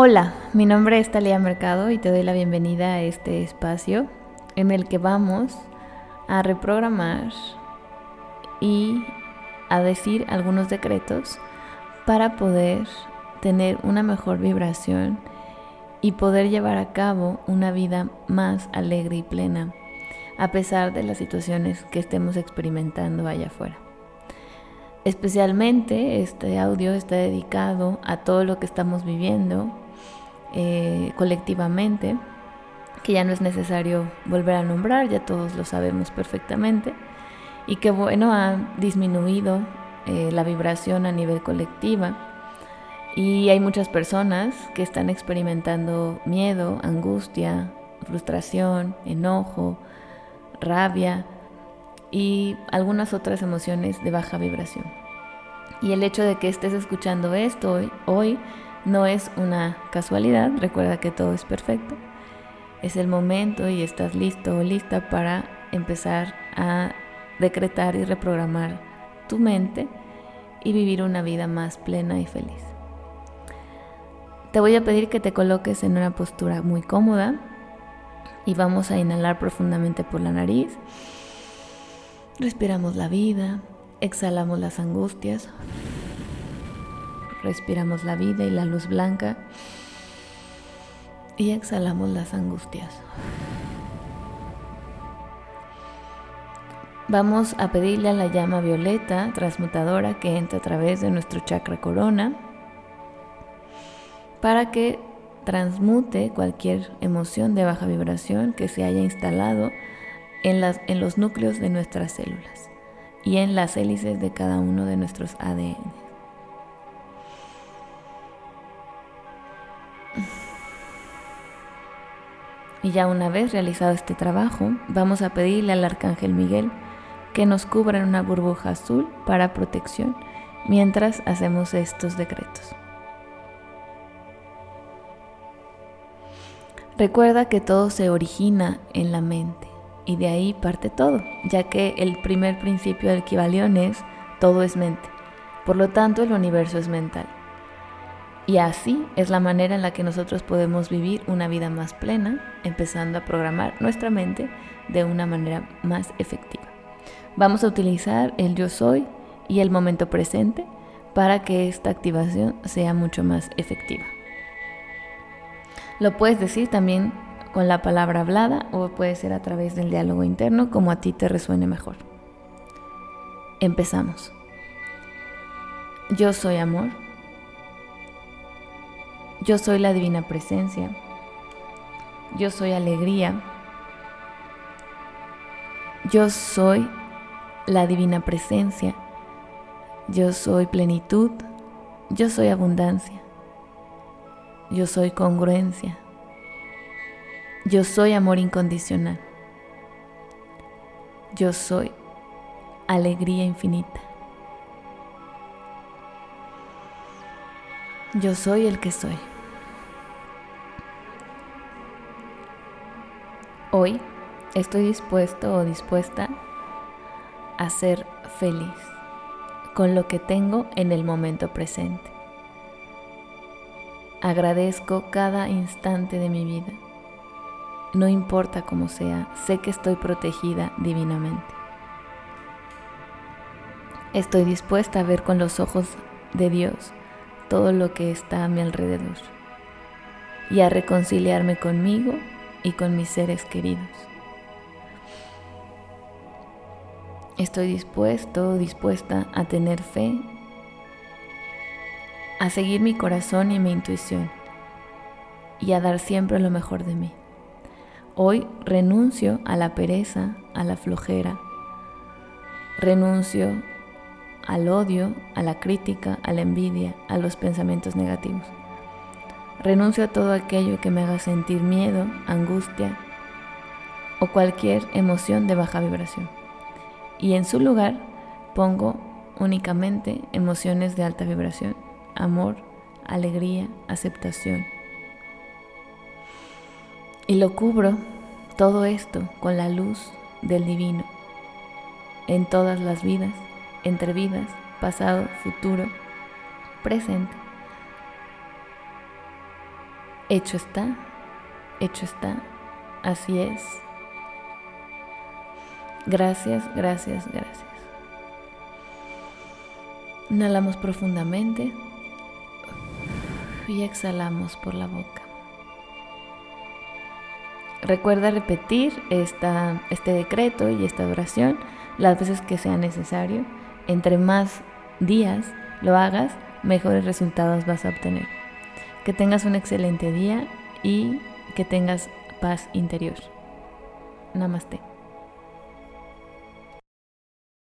Hola, mi nombre es Talia Mercado y te doy la bienvenida a este espacio en el que vamos a reprogramar y a decir algunos decretos para poder tener una mejor vibración y poder llevar a cabo una vida más alegre y plena a pesar de las situaciones que estemos experimentando allá afuera. Especialmente este audio está dedicado a todo lo que estamos viviendo eh, colectivamente, que ya no es necesario volver a nombrar, ya todos lo sabemos perfectamente, y que bueno, ha disminuido eh, la vibración a nivel colectiva. Y hay muchas personas que están experimentando miedo, angustia, frustración, enojo, rabia y algunas otras emociones de baja vibración. Y el hecho de que estés escuchando esto hoy, no es una casualidad, recuerda que todo es perfecto. Es el momento y estás listo o lista para empezar a decretar y reprogramar tu mente y vivir una vida más plena y feliz. Te voy a pedir que te coloques en una postura muy cómoda y vamos a inhalar profundamente por la nariz. Respiramos la vida, exhalamos las angustias. Respiramos la vida y la luz blanca y exhalamos las angustias. Vamos a pedirle a la llama violeta transmutadora que entre a través de nuestro chakra corona para que transmute cualquier emoción de baja vibración que se haya instalado en, los núcleos de nuestras células y en las hélices de cada uno de nuestros ADN. Y ya una vez realizado este trabajo, vamos a pedirle al Arcángel Miguel que nos cubra en una burbuja azul para protección mientras hacemos estos decretos. Recuerda que todo se origina en la mente y de ahí parte todo, ya que el primer principio del Kibalión es todo es mente. Por lo tanto, el universo es mental. Y así es la manera en la que nosotros podemos vivir una vida más plena, empezando a programar nuestra mente de una manera más efectiva. Vamos a utilizar el yo soy y el momento presente para que esta activación sea mucho más efectiva. Lo puedes decir también con la palabra hablada o puede ser a través del diálogo interno como a ti te resuene mejor. Empezamos. Yo soy amor. Yo soy la divina presencia. Yo soy alegría. Yo soy la divina presencia. Yo soy plenitud. Yo soy abundancia. Yo soy congruencia. Yo soy amor incondicional. Yo soy alegría infinita. Yo soy el que soy. Hoy estoy dispuesto o dispuesta a ser feliz con lo que tengo en el momento presente. Agradezco cada instante de mi vida. No importa cómo sea, sé que estoy protegida divinamente. Estoy dispuesta a ver con los ojos de Dios todo lo que está a mi alrededor y a reconciliarme conmigo y con mis seres queridos. Estoy dispuesto dispuesta a tener fe, a seguir mi corazón y mi intuición y a dar siempre lo mejor de mí. Hoy renuncio a la pereza, a la flojera, renuncio al odio, a la crítica, a la envidia, a los pensamientos negativos. Renuncio a todo aquello que me haga sentir miedo, angustia o cualquier emoción de baja vibración. Y en su lugar pongo únicamente emociones de alta vibración, amor, alegría, aceptación. Y lo cubro todo esto con la luz del divino en todas las vidas entre vidas, pasado, futuro, presente. Hecho está, hecho está, así es. Gracias, gracias, gracias. Inhalamos profundamente y exhalamos por la boca. Recuerda repetir esta, este decreto y esta oración las veces que sea necesario. Entre más días lo hagas, mejores resultados vas a obtener. Que tengas un excelente día y que tengas paz interior. Namaste.